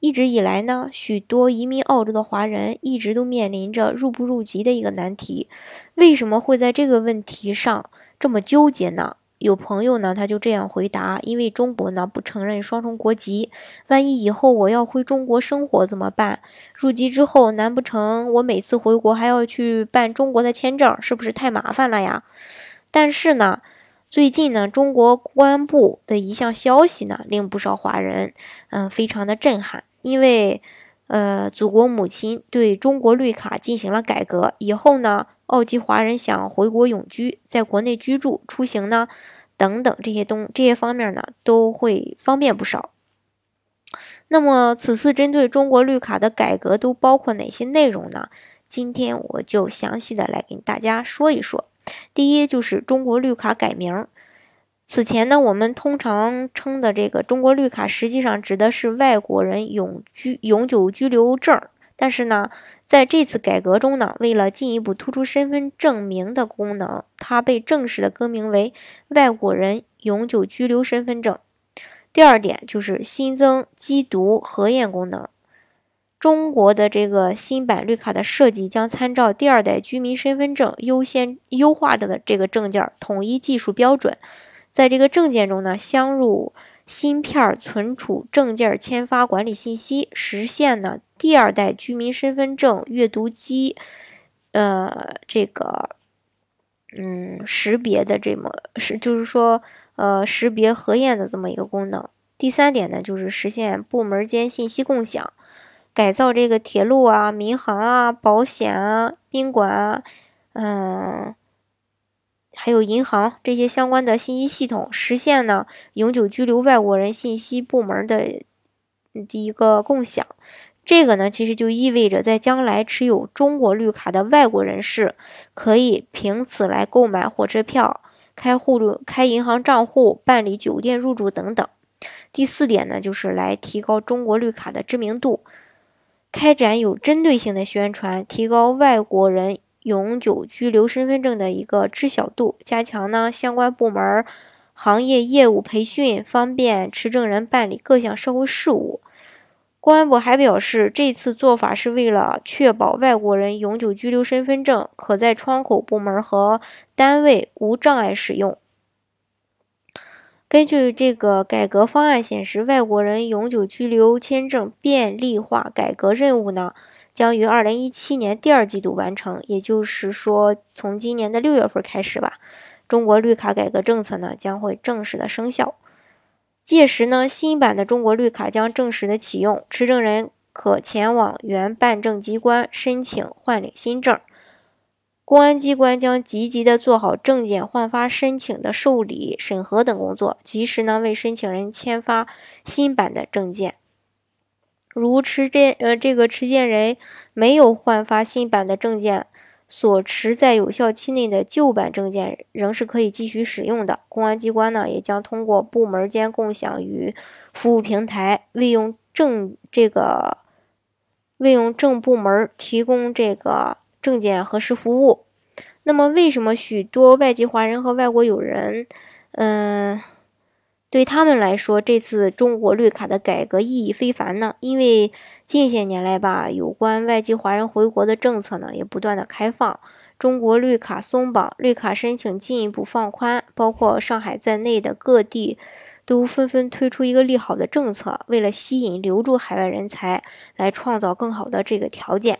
一直以来呢，许多移民澳洲的华人一直都面临着入不入籍的一个难题。为什么会在这个问题上这么纠结呢？有朋友呢，他就这样回答：因为中国呢不承认双重国籍，万一以后我要回中国生活怎么办？入籍之后，难不成我每次回国还要去办中国的签证，是不是太麻烦了呀？但是呢。最近呢，中国公安部的一项消息呢，令不少华人，嗯，非常的震撼。因为，呃，祖国母亲对中国绿卡进行了改革，以后呢，澳籍华人想回国永居，在国内居住、出行呢，等等这些东这些方面呢，都会方便不少。那么，此次针对中国绿卡的改革都包括哪些内容呢？今天我就详细的来跟大家说一说。第一就是中国绿卡改名。此前呢，我们通常称的这个中国绿卡，实际上指的是外国人永居永久居留证。但是呢，在这次改革中呢，为了进一步突出身份证明的功能，它被正式的更名为外国人永久居留身份证。第二点就是新增机读核验功能。中国的这个新版绿卡的设计将参照第二代居民身份证优先优化的这个证件统一技术标准，在这个证件中呢，镶入芯片存储证件签发管理信息，实现呢第二代居民身份证阅读机，呃，这个嗯识别的这么是就是说呃识别核验的这么一个功能。第三点呢，就是实现部门间信息共享。改造这个铁路啊、民航啊、保险啊、宾馆啊，嗯，还有银行这些相关的信息系统，实现呢永久居留外国人信息部门的一个共享。这个呢，其实就意味着在将来持有中国绿卡的外国人士，可以凭此来购买火车票、开户、开银行账户、办理酒店入住等等。第四点呢，就是来提高中国绿卡的知名度。开展有针对性的宣传，提高外国人永久居留身份证的一个知晓度，加强呢相关部门行业业务培训，方便持证人办理各项社会事务。公安部还表示，这次做法是为了确保外国人永久居留身份证可在窗口部门和单位无障碍使用。根据这个改革方案显示，外国人永久居留签证便利化改革任务呢，将于二零一七年第二季度完成。也就是说，从今年的六月份开始吧，中国绿卡改革政策呢将会正式的生效。届时呢，新版的中国绿卡将正式的启用，持证人可前往原办证机关申请换领新证。公安机关将积极的做好证件换发申请的受理、审核等工作，及时呢为申请人签发新版的证件。如持件呃这个持件人没有换发新版的证件，所持在有效期内的旧版证件仍是可以继续使用的。公安机关呢也将通过部门间共享与服务平台，为用证这个为用证部门提供这个。证件核实服务。那么，为什么许多外籍华人和外国友人，嗯，对他们来说，这次中国绿卡的改革意义非凡呢？因为近些年来吧，有关外籍华人回国的政策呢，也不断的开放，中国绿卡松绑，绿卡申请进一步放宽，包括上海在内的各地都纷纷推出一个利好的政策，为了吸引留住海外人才，来创造更好的这个条件。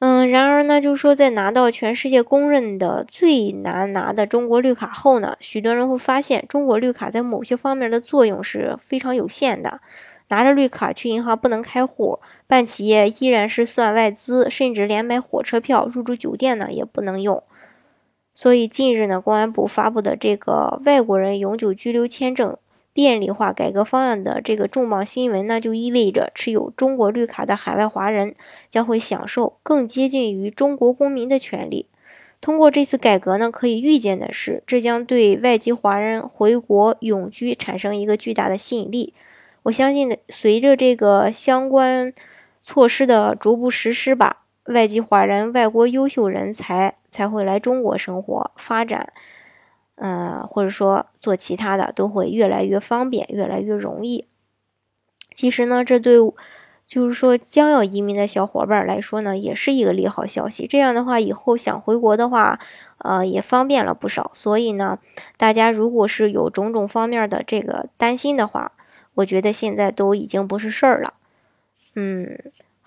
嗯，然而呢，就是说，在拿到全世界公认的最难拿的中国绿卡后呢，许多人会发现，中国绿卡在某些方面的作用是非常有限的。拿着绿卡去银行不能开户，办企业依然是算外资，甚至连买火车票、入住酒店呢也不能用。所以近日呢，公安部发布的这个外国人永久居留签证便利化改革方案的这个重磅新闻呢，就意味着持有中国绿卡的海外华人将会享受更接近于中国公民的权利。通过这次改革呢，可以预见的是，这将对外籍华人回国永居产生一个巨大的吸引力。我相信，随着这个相关措施的逐步实施吧，外籍华人、外国优秀人才才会来中国生活发展，呃，或者说做其他的，都会越来越方便，越来越容易。其实呢，这对。就是说，将要移民的小伙伴来说呢，也是一个利好消息。这样的话，以后想回国的话，呃，也方便了不少。所以呢，大家如果是有种种方面的这个担心的话，我觉得现在都已经不是事儿了。嗯，